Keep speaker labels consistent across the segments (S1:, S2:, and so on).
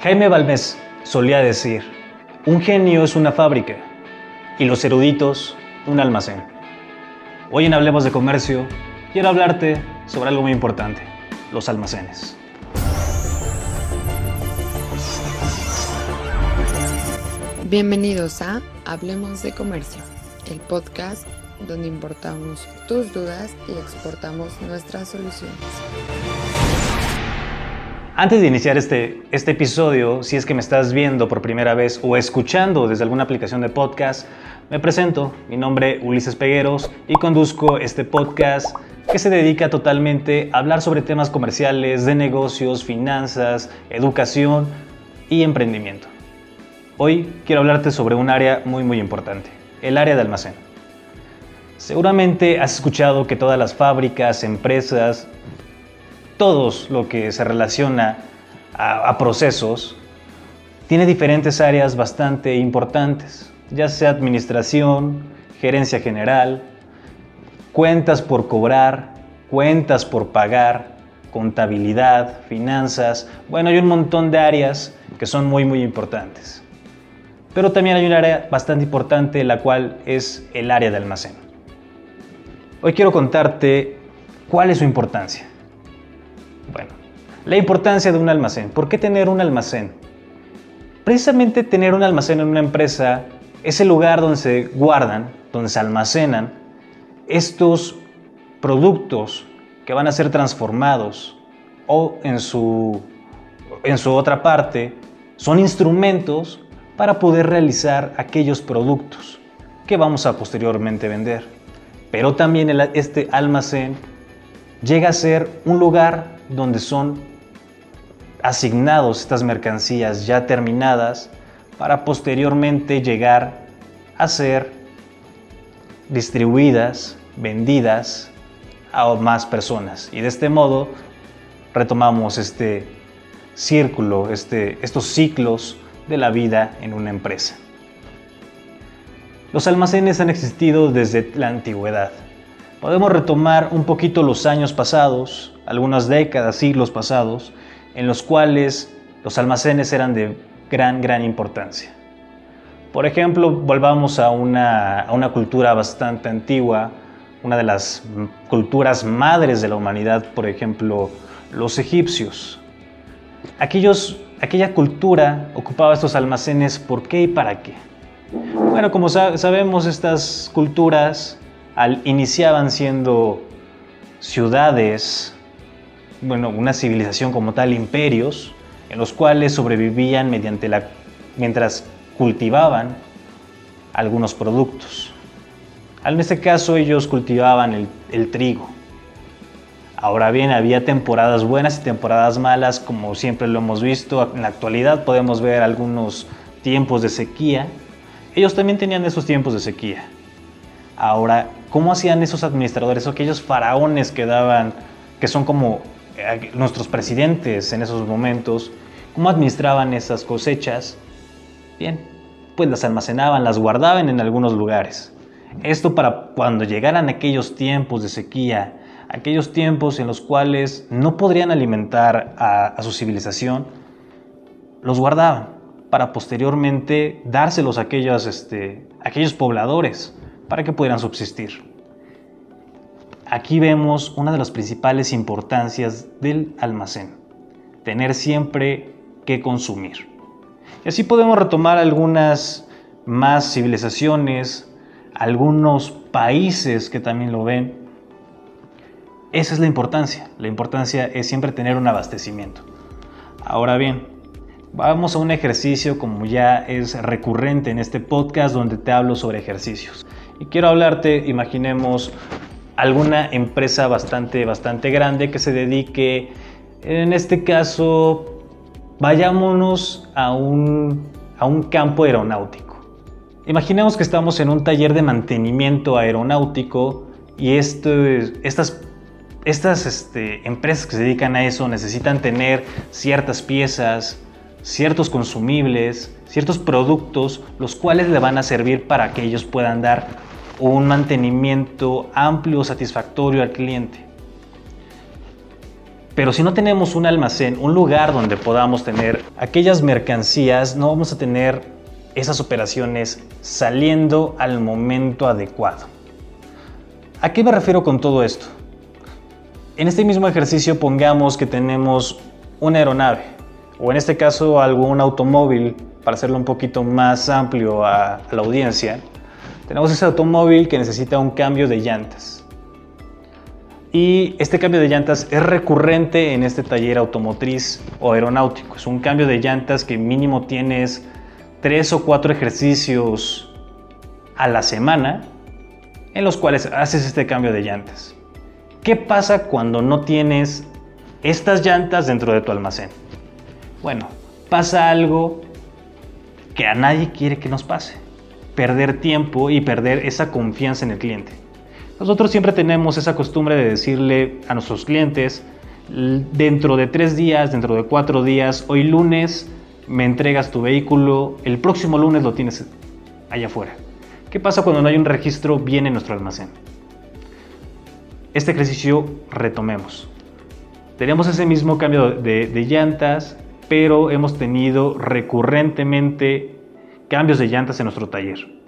S1: Jaime Balmes solía decir, un genio es una fábrica y los eruditos un almacén. Hoy en Hablemos de Comercio quiero hablarte sobre algo muy importante, los almacenes.
S2: Bienvenidos a Hablemos de Comercio, el podcast donde importamos tus dudas y exportamos nuestras soluciones.
S1: Antes de iniciar este, este episodio, si es que me estás viendo por primera vez o escuchando desde alguna aplicación de podcast, me presento. Mi nombre es Ulises Pegueros y conduzco este podcast que se dedica totalmente a hablar sobre temas comerciales, de negocios, finanzas, educación y emprendimiento. Hoy quiero hablarte sobre un área muy muy importante, el área de almacén. Seguramente has escuchado que todas las fábricas, empresas, todos lo que se relaciona a, procesos, tiene diferentes áreas bastante importantes, ya sea administración, gerencia general, cuentas por cobrar, cuentas por pagar, contabilidad, finanzas, bueno, hay un montón de áreas que son muy, muy importantes. Pero también hay un área bastante importante, la cual es el área de almacén. Hoy quiero contarte cuál es su importancia. La importancia de un almacén. ¿Por qué tener un almacén? Precisamente tener un almacén en una empresa es el lugar donde se guardan, donde se almacenan estos productos que van a ser transformados o en su, en su otra parte son instrumentos para poder realizar aquellos productos que vamos a posteriormente vender. Pero también este almacén llega a ser un lugar donde son asignados estas mercancías ya terminadas para posteriormente llegar a ser distribuidas, vendidas a más personas. Y de este modo retomamos este círculo, este, estos ciclos de la vida en una empresa. Los almacenes han existido desde la antigüedad. Podemos retomar un poquito los años pasados, algunas décadas, siglos pasados, en los cuales los almacenes eran de gran, gran importancia. Por ejemplo, volvamos a una, a una cultura bastante antigua, una de las culturas madres de la humanidad, por ejemplo, los egipcios. Aquellos, aquella cultura ocupaba estos almacenes ¿por qué y para qué? Bueno, como sabemos, estas culturas iniciaban siendo ciudades, bueno, una civilización como tal, imperios, en los cuales sobrevivían mediante la, mientras cultivaban algunos productos. En este caso ellos cultivaban el, el trigo. Ahora bien, había temporadas buenas y temporadas malas, como siempre lo hemos visto. En la actualidad podemos ver algunos tiempos de sequía. Ellos también tenían esos tiempos de sequía. Ahora, ¿cómo hacían esos administradores, aquellos faraones que daban, que son como nuestros presidentes en esos momentos, cómo administraban esas cosechas? Bien, pues las almacenaban, las guardaban en algunos lugares. Esto para cuando llegaran aquellos tiempos de sequía, aquellos tiempos en los cuales no podrían alimentar a, su civilización, los guardaban para posteriormente dárselos a aquellos, este, a aquellos pobladores para que pudieran subsistir. Aquí vemos una de las principales importancias del almacén, tener siempre que consumir. Y así podemos retomar algunas más civilizaciones, algunos países que también lo ven. Esa es la importancia. La importancia es siempre tener un abastecimiento. Ahora bien, vamos a un ejercicio como ya es recurrente en este podcast donde te hablo sobre ejercicios. Y quiero hablarte, imaginemos, alguna empresa bastante, bastante grande que se dedique, en este caso, vayámonos a un, a un campo aeronáutico. Imaginemos que estamos en un taller de mantenimiento aeronáutico y esto, estas, estas este, empresas que se dedican a eso necesitan tener ciertas piezas, ciertos consumibles, ciertos productos, los cuales le van a servir para que ellos puedan dar un mantenimiento amplio, satisfactorio al cliente. Pero si no tenemos un almacén, un lugar donde podamos tener aquellas mercancías, no vamos a tener esas operaciones saliendo al momento adecuado. ¿A qué me refiero con todo esto? En este mismo ejercicio pongamos que tenemos una aeronave, o en este caso algún automóvil, para hacerlo un poquito más amplio a, la audiencia, tenemos ese automóvil que necesita un cambio de llantas. Y este cambio de llantas es recurrente en este taller automotriz o aeronáutico. Es un cambio de llantas que mínimo tienes tres o cuatro ejercicios a la semana en los cuales haces este cambio de llantas. ¿Qué pasa cuando no tienes estas llantas dentro de tu almacén? Bueno, pasa algo que a nadie quiere que nos pase. Perder tiempo y perder esa confianza en el cliente. Nosotros siempre tenemos esa costumbre de decirle a nuestros clientes, dentro de tres días, dentro de cuatro días, hoy lunes me entregas tu vehículo, el próximo lunes lo tienes allá afuera. ¿Qué pasa cuando no hay un registro bien en nuestro almacén? Este ejercicio retomemos. Tenemos ese mismo cambio de, de llantas, pero hemos tenido recurrentemente cambios de llantas en nuestro taller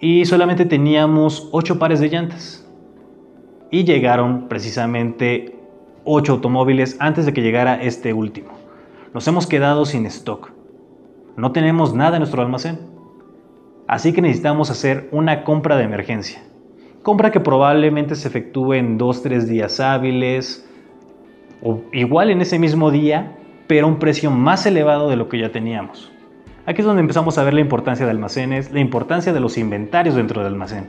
S1: y solamente teníamos 8 pares de llantas. Y llegaron precisamente 8 automóviles antes de que llegara este último. Nos hemos quedado sin stock. No tenemos nada en nuestro almacén. Así que necesitamos hacer una compra de emergencia. Compra que probablemente se efectúe en 2-3 días hábiles o igual en ese mismo día, pero a un precio más elevado de lo que ya teníamos. Aquí es donde empezamos a ver la importancia de almacenes, la importancia de los inventarios dentro del almacén.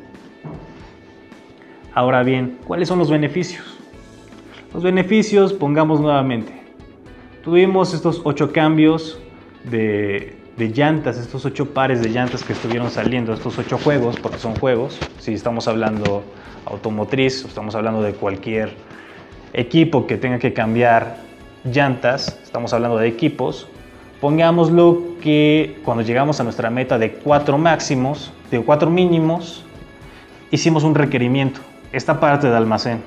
S1: Ahora bien, ¿cuáles son los beneficios? Los beneficios, pongamos nuevamente. Tuvimos estos ocho cambios de, llantas, estos ocho pares de llantas que estuvieron saliendo, estos ocho juegos, porque son juegos. Si estamos hablando automotriz, estamos hablando de cualquier equipo que tenga que cambiar llantas, estamos hablando de equipos, Pongámoslo que cuando llegamos a nuestra meta de cuatro máximos, de cuatro mínimos, hicimos un requerimiento, esta parte de almacén.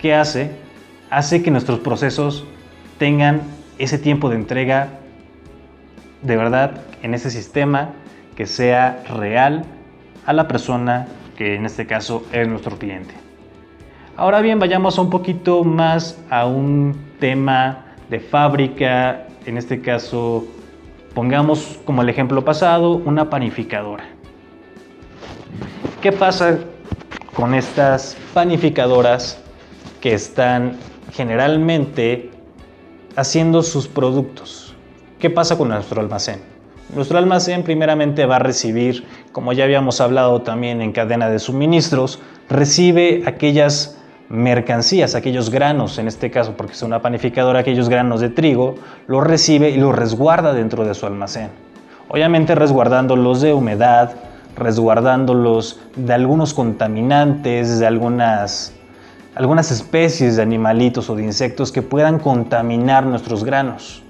S1: ¿Qué hace? Hace que nuestros procesos tengan ese tiempo de entrega de verdad en ese sistema que sea real a la persona que en este caso es nuestro cliente. Ahora bien, vayamos un poquito más a un tema de fábrica en este caso, pongamos como el ejemplo pasado, una panificadora. ¿Qué pasa con estas panificadoras que están generalmente haciendo sus productos? ¿Qué pasa con nuestro almacén? Nuestro almacén primeramente va a recibir, como ya habíamos hablado también en cadena de suministros, recibe aquellas mercancías, aquellos granos, en este caso porque es una panificadora, aquellos granos de trigo, los recibe y los resguarda dentro de su almacén. Obviamente resguardándolos de humedad, resguardándolos de algunos contaminantes, de algunas, algunas especies de animalitos o de insectos que puedan contaminar nuestros granos.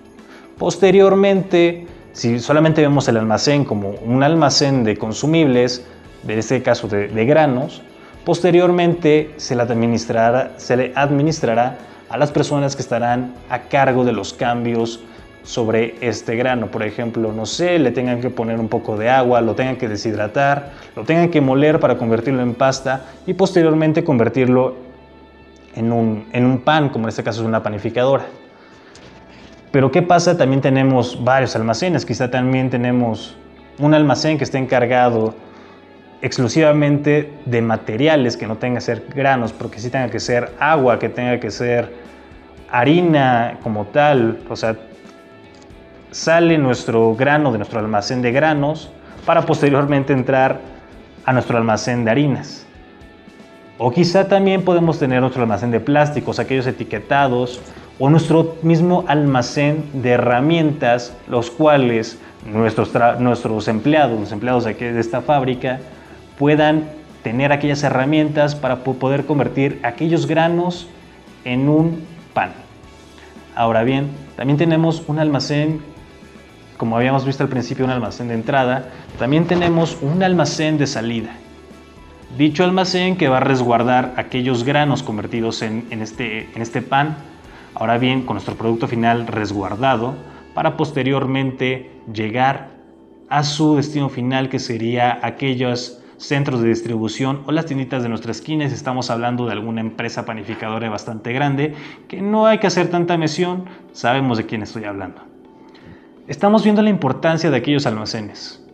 S1: Posteriormente, si solamente vemos el almacén como un almacén de consumibles, en este caso de granos, Posteriormente se le, administrará, se le administrará a las personas que estarán a cargo de los cambios sobre este grano. Por ejemplo, no sé, le tengan que poner un poco de agua, lo tengan que deshidratar, lo tengan que moler para convertirlo en pasta y posteriormente convertirlo en un, en un pan, como en este caso es una panificadora. Pero ¿qué pasa? También tenemos varios almacenes, quizá también tenemos un almacén que esté encargado exclusivamente de materiales que no tengan que ser granos, porque sí tenga que ser agua, que tenga que ser harina como tal, o sea, sale nuestro grano de nuestro almacén de granos para posteriormente entrar a nuestro almacén de harinas. O quizá también podemos tener nuestro almacén de plásticos, aquellos etiquetados, o nuestro mismo almacén de herramientas, los cuales nuestros, nuestros empleados, los empleados de, de esta fábrica, puedan tener aquellas herramientas para poder convertir aquellos granos en un pan. Ahora bien, también tenemos un almacén, como habíamos visto al principio, un almacén de entrada, también tenemos un almacén de salida. Dicho almacén que va a resguardar aquellos granos convertidos en, este, en este pan, ahora bien con nuestro producto final resguardado, para posteriormente llegar a su destino final que sería aquellos centros de distribución o las tienditas de nuestra esquina estamos hablando de alguna empresa panificadora bastante grande que no hay que hacer tanta mesión, sabemos de quién estoy hablando. Estamos viendo la importancia de aquellos almacenes.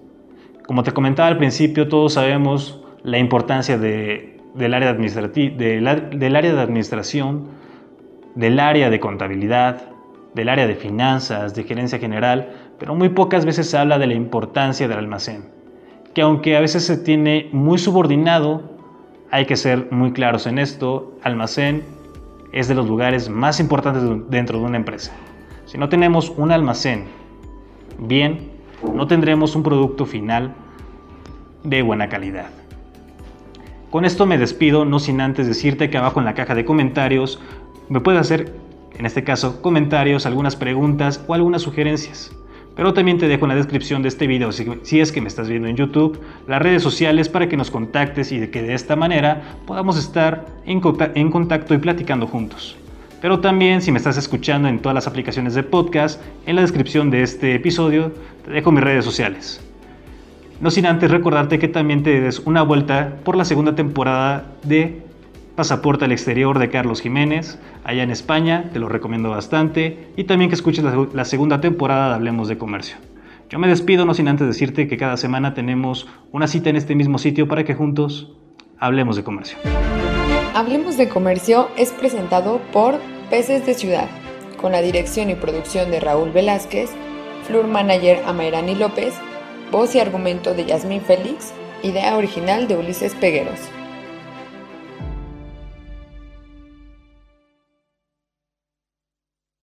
S1: Como te comentaba al principio, todos sabemos la importancia del, área de del área de administración, del área de contabilidad, del área de finanzas, de gerencia general, pero muy pocas veces se habla de la importancia del almacén, que aunque a veces se tiene muy subordinado, hay que ser muy claros en esto, almacén es de los lugares más importantes dentro de una empresa. Si no tenemos un almacén bien, no tendremos un producto final de buena calidad. Con esto me despido, no sin antes decirte que abajo en la caja de comentarios me puedes hacer, en este caso, comentarios, algunas preguntas o algunas sugerencias. Pero también te dejo en la descripción de este video, si, es que me estás viendo en YouTube, las redes sociales para que nos contactes y que de esta manera podamos estar en contacto y platicando juntos. Pero también si me estás escuchando en todas las aplicaciones de podcast, en la descripción de este episodio te dejo mis redes sociales. No sin antes recordarte que también te des una vuelta por la segunda temporada de Pasaporte al exterior de Carlos Jiménez, allá en España, te lo recomiendo bastante, y también que escuches la, segunda temporada de Hablemos de Comercio. Yo me despido no sin antes decirte que cada semana tenemos una cita en este mismo sitio para que juntos hablemos de comercio.
S2: Hablemos de Comercio es presentado por Peces de Ciudad, con la dirección y producción de Raúl Velázquez, Flur Manager Amairani López, voz y argumento de Yasmín Félix, idea original de Ulises Pegueros.